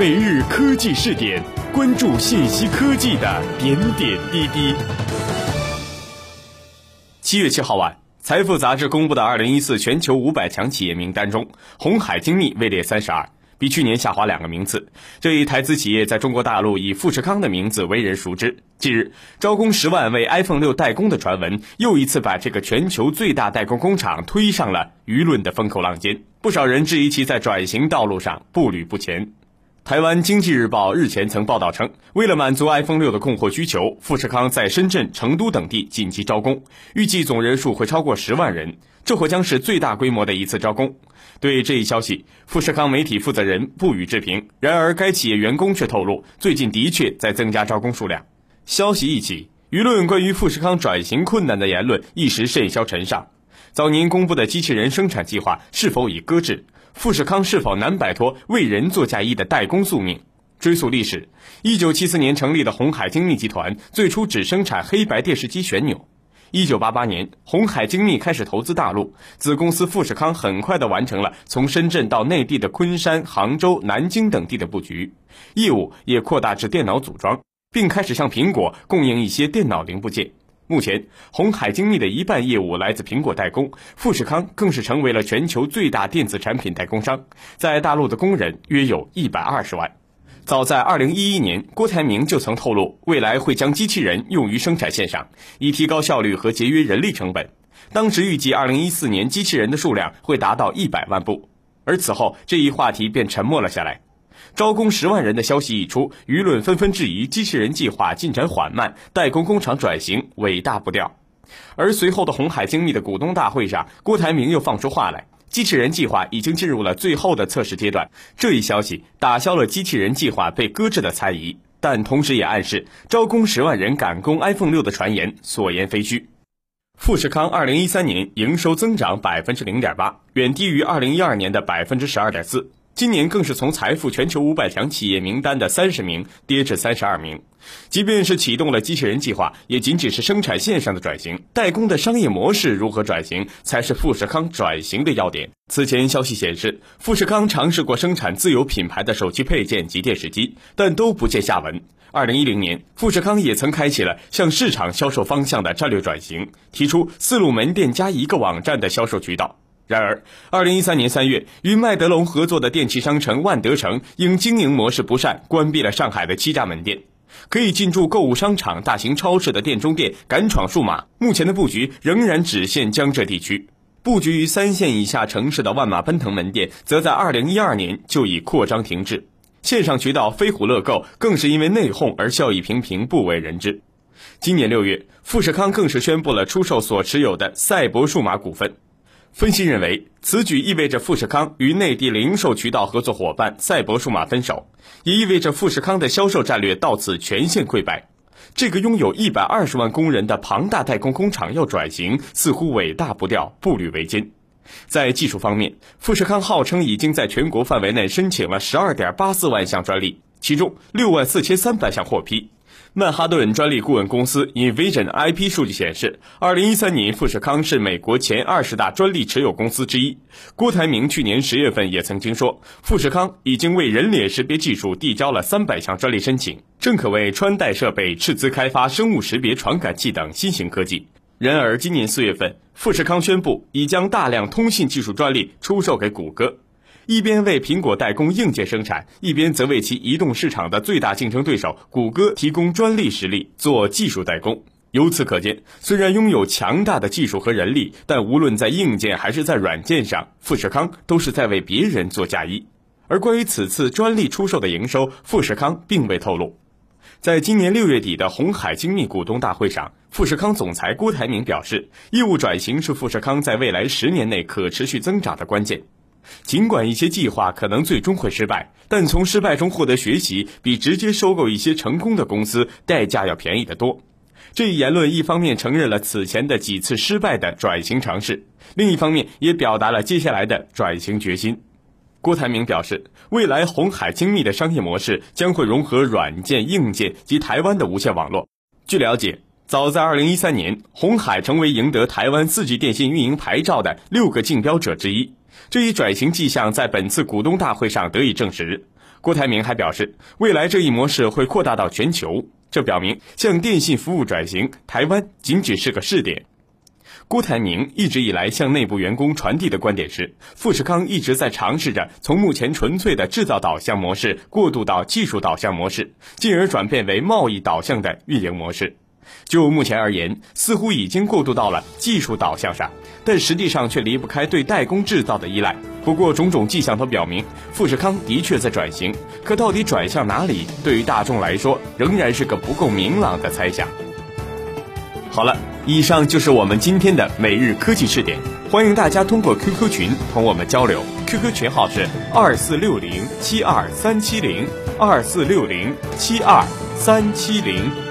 每日科技试点，关注信息科技的点点滴滴。七月七号晚，财富杂志公布的二零一四全球五百强企业名单中，红海精密位列三十二，比去年下滑两个名次。这一台资企业在中国大陆以富士康的名字为人熟知。近日，招工十万为 iPhone 六代工的传闻，又一次把这个全球最大代工工厂推上了舆论的风口浪尖。不少人质疑其在转型道路上步履不前。台湾经济日报日前曾报道称，为了满足 iPhone 六的供货需求，富士康在深圳、成都等地紧急招工，预计总人数会超过十万人，这或将是最大规模的一次招工。对这一消息，富士康媒体负责人不予置评。然而，该企业员工却透露，最近的确在增加招工数量。消息一起，舆论关于富士康转型困难的言论一时甚嚣尘上。早年公布的机器人生产计划是否已搁置？富士康是否难摆脱为人做嫁衣的代工宿命？追溯历史，一九七四年成立的红海精密集团最初只生产黑白电视机旋钮。一九八八年，红海精密开始投资大陆，子公司富士康很快的完成了从深圳到内地的昆山、杭州、南京等地的布局，业务也扩大至电脑组装，并开始向苹果供应一些电脑零部件。目前，红海精密的一半业务来自苹果代工，富士康更是成为了全球最大电子产品代工商，在大陆的工人约有一百二十万。早在二零一一年，郭台铭就曾透露，未来会将机器人用于生产线上，以提高效率和节约人力成本。当时预计二零一四年机器人的数量会达到一百万部，而此后这一话题便沉默了下来。招工十万人的消息一出，舆论纷纷质疑机器人计划进展缓慢，代工工厂转型尾大不掉。而随后的红海精密的股东大会上，郭台铭又放出话来，机器人计划已经进入了最后的测试阶段。这一消息打消了机器人计划被搁置的猜疑，但同时也暗示招工十万人赶工 iPhone 六的传言所言非虚。富士康二零一三年营收增长百分之零点八，远低于二零一二年的百分之十二点四。今年更是从财富全球五百强企业名单的三十名跌至三十二名。即便是启动了机器人计划，也仅仅是生产线上的转型，代工的商业模式如何转型，才是富士康转型的要点。此前消息显示，富士康尝试过生产自有品牌的手机配件及电视机，但都不见下文。二零一零年，富士康也曾开启了向市场销售方向的战略转型，提出四路门店加一个网站的销售渠道。然而，二零一三年三月，与麦德龙合作的电器商城万德城因经营模式不善，关闭了上海的七家门店。可以进驻购物商场、大型超市的店中店敢闯数码，目前的布局仍然只限江浙地区。布局于三线以下城市的万马奔腾门店，则在二零一二年就已扩张停滞。线上渠道飞虎乐购更是因为内讧而效益平平，不为人知。今年六月，富士康更是宣布了出售所持有的赛博数码股份。分析认为，此举意味着富士康与内地零售渠道合作伙伴赛博数码分手，也意味着富士康的销售战略到此全线溃败。这个拥有一百二十万工人的庞大代工工厂要转型，似乎尾大不掉，步履维艰。在技术方面，富士康号称已经在全国范围内申请了十二点八四万项专利，其中六万四千三百项获批。曼哈顿专利顾问公司 Invision IP 数据显示，二零一三年富士康是美国前二十大专利持有公司之一。郭台铭去年十月份也曾经说，富士康已经为人脸识别技术递交了三百项专利申请，正可谓穿戴设备斥资开发生物识别传感器等新型科技。然而，今年四月份，富士康宣布已将大量通信技术专利出售给谷歌。一边为苹果代工硬件生产，一边则为其移动市场的最大竞争对手谷歌提供专利实力做技术代工。由此可见，虽然拥有强大的技术和人力，但无论在硬件还是在软件上，富士康都是在为别人做嫁衣。而关于此次专利出售的营收，富士康并未透露。在今年六月底的红海精密股东大会上，富士康总裁郭台铭表示，业务转型是富士康在未来十年内可持续增长的关键。尽管一些计划可能最终会失败，但从失败中获得学习，比直接收购一些成功的公司代价要便宜得多。这一言论一方面承认了此前的几次失败的转型尝试，另一方面也表达了接下来的转型决心。郭台铭表示，未来红海精密的商业模式将会融合软件、硬件及台湾的无线网络。据了解，早在2013年，红海成为赢得台湾 4G 电信运营牌照的六个竞标者之一。这一转型迹象在本次股东大会上得以证实。郭台铭还表示，未来这一模式会扩大到全球，这表明向电信服务转型，台湾仅只是个试点。郭台铭一直以来向内部员工传递的观点是，富士康一直在尝试着从目前纯粹的制造导向模式过渡到技术导向模式，进而转变为贸易导向的运营模式。就目前而言，似乎已经过渡到了技术导向上，但实际上却离不开对代工制造的依赖。不过，种种迹象都表明，富士康的确在转型，可到底转向哪里，对于大众来说仍然是个不够明朗的猜想。好了。以上就是我们今天的每日科技试点，欢迎大家通过 QQ 群同我们交流，QQ 群号是二四六零七二三七零二四六零七二三七零。